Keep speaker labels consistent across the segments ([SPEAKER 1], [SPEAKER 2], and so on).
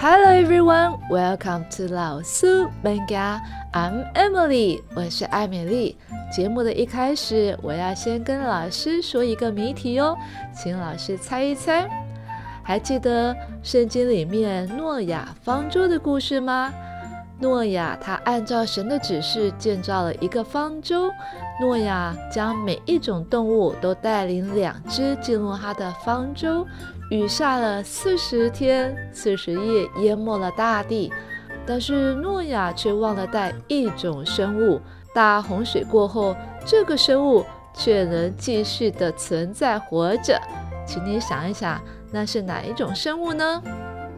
[SPEAKER 1] Hello everyone, welcome to 老苏本家。I'm Emily，我是艾米丽。节目的一开始，我要先跟老师说一个谜题哦，请老师猜一猜。还记得圣经里面诺亚方舟的故事吗？诺亚他按照神的指示建造了一个方舟。诺亚将每一种动物都带领两只进入他的方舟。雨下了四十天四十夜，淹没了大地。但是诺亚却忘了带一种生物。大洪水过后，这个生物却能继续的存在活着。请你想一想，那是哪一种生物呢？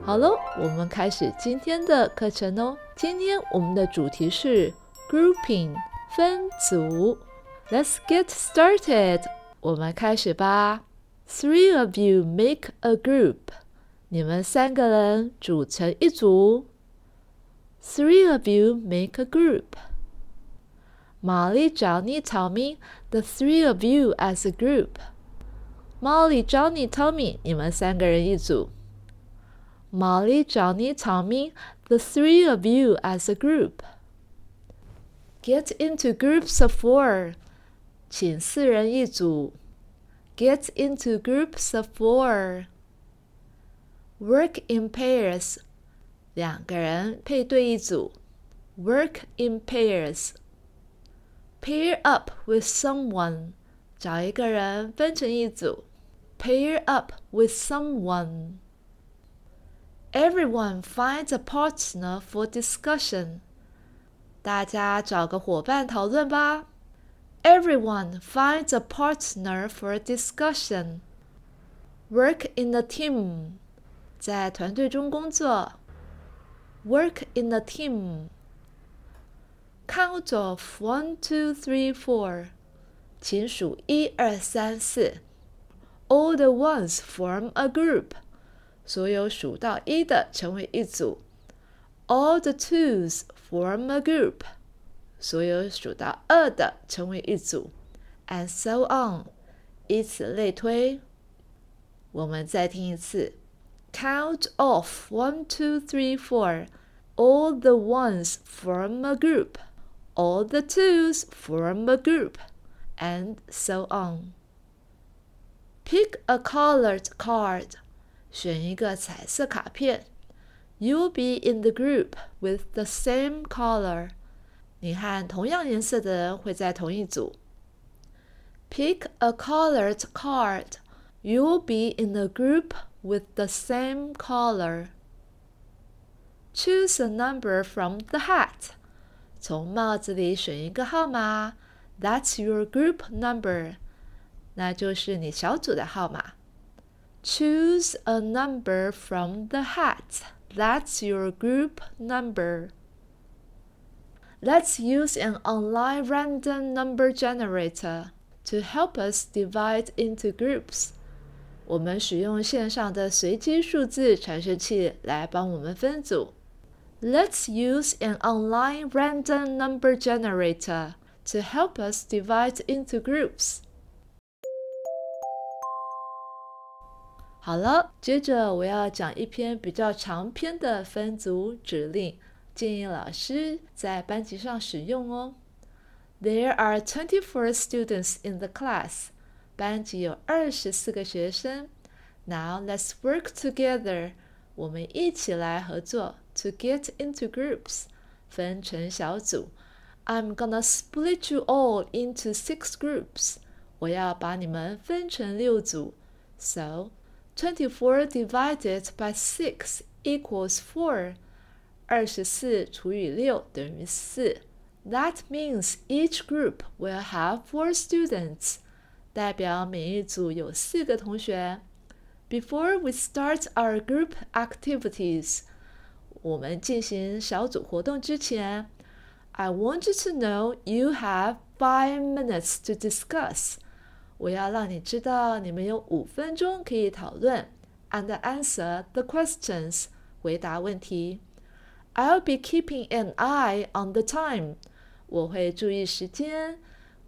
[SPEAKER 1] 好喽，我们开始今天的课程哦。今天我们的主题是 grouping 分组。Let's get started，我们开始吧。Three of you make a group，你们三个人组成一组。Three of you make a group。Molly, Johnny, Tommy, the three of you as a group. Molly, Johnny, Tommy，你们三个人一组。 Molly, Johnny, Tommy, the three of you as a group. Get into groups of four. 请四人一组。Get into groups of four. Work in pairs. 两个人配对一组。Work in pairs. Pair up with someone. 找一个人分成一组。Pair up with someone. Everyone finds a partner for discussion. 大家找个伙伴讨论吧。Everyone finds a partner for discussion. Work in a team. 在团队中工作。Work in a team. Count off one, two, three, four. 请数一二三四。All the ones form a group. 所有数到一的成为一组。All the twos form a group。所有数到二的成为一组。And so on，以此类推。我们再听一次。Count off one, two, three, four. All the ones form a group. All the twos form a group, and so on. Pick a colored card. 选一个彩色卡片。You'll be in the group with the same color。你和同样颜色的人会在同一组。Pick a colored card. You'll be in a group with the same color. Choose a number from the hat. 从帽子里选一个号码。That's your group number. 那就是你小组的号码。 Choose a number from the hat. That's your group number. Let's use an online random number generator to help us divide into groups. 我们使用线上的随机数字产生器来帮我们分组。Let's use an online random number generator to help us divide into groups. 好了，接着我要讲一篇比较长篇的分组指令，建议老师在班级上使用哦。There are twenty-four students in the class，班级有二十四个学生。Now let's work together，我们一起来合作，to get into groups，分成小组。I'm gonna split you all into six groups，我要把你们分成六组。So Twenty-four divided by six equals four. 二十四除以六等于四。That means each group will have four students. 代表每一组有四个同学。Before we start our group activities，我们进行小组活动之前，I want you to know you have five minutes to discuss. 我要让你知道，你们有五分钟可以讨论，and answer the questions，回答问题。I'll be keeping an eye on the time，我会注意时间。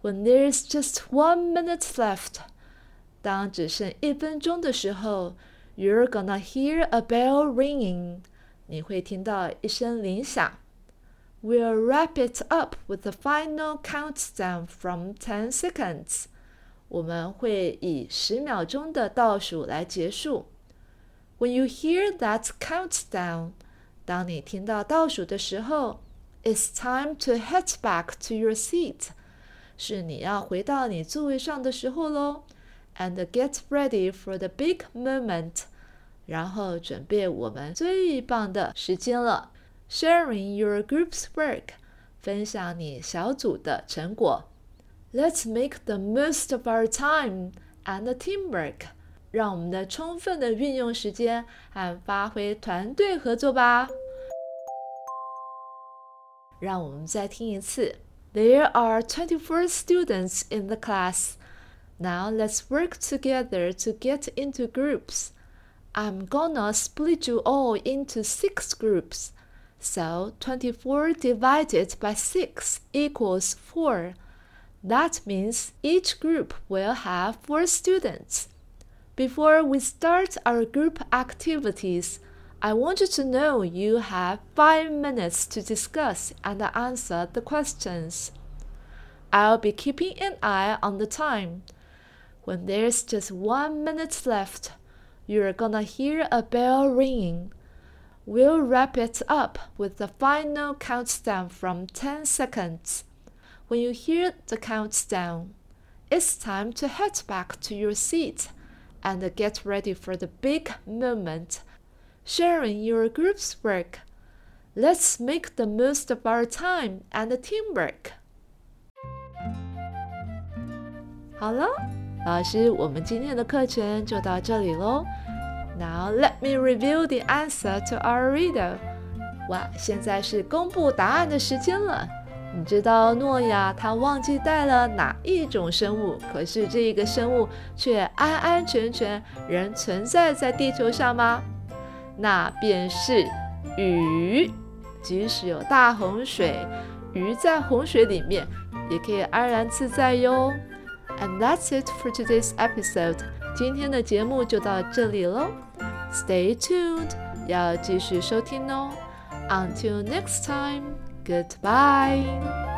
[SPEAKER 1] When there's just one minute left，当只剩一分钟的时候，you're gonna hear a bell ringing， 你会听到一声铃响。We'll wrap it up with the final countdown from ten seconds。 我们会以十秒钟的倒数来结束。When you hear that countdown，当你听到倒数的时候，It's time to head back to your seat，是你要回到你座位上的时候喽。And get ready for the big moment，然后准备我们最棒的时间了。Sharing your group's work，分享你小组的成果。Let's make the most of our time and teamwork。让我们的充分的运用时间和发挥团队合作吧。让我们再听一次。There are twenty-four students in the class. Now let's work together to get into groups. I'm gonna split you all into six groups. So 24 divided by 6 equals 4. That means each group will have 4 students. Before we start our group activities, I want you to know you have five minutes to discuss and answer the questions. I'll be keeping an eye on the time. When there's just one minute left, you're gonna hear a bell ringing. We'll wrap it up with the final countdown from 10 seconds When you hear the countdown, it's time to head back to your seat and get ready for the big moment. Sharing your group's work. Let's make the most of our time and teamwork. 好了，老师，我们今天的课程就到这里喽。Now let me reveal the answer to our riddle. 哇，现在是公布答案的时间了。 你知道诺亚他忘记带了哪一种生物？可是这一个生物却安安全全仍存在在地球上吗？那便是鱼。即使有大洪水，鱼在洪水里面也可以安然自在哟。And that's it for today's episode. 今天的节目就到这里喽。Stay tuned，要继续收听哦。Until next time。Goodbye.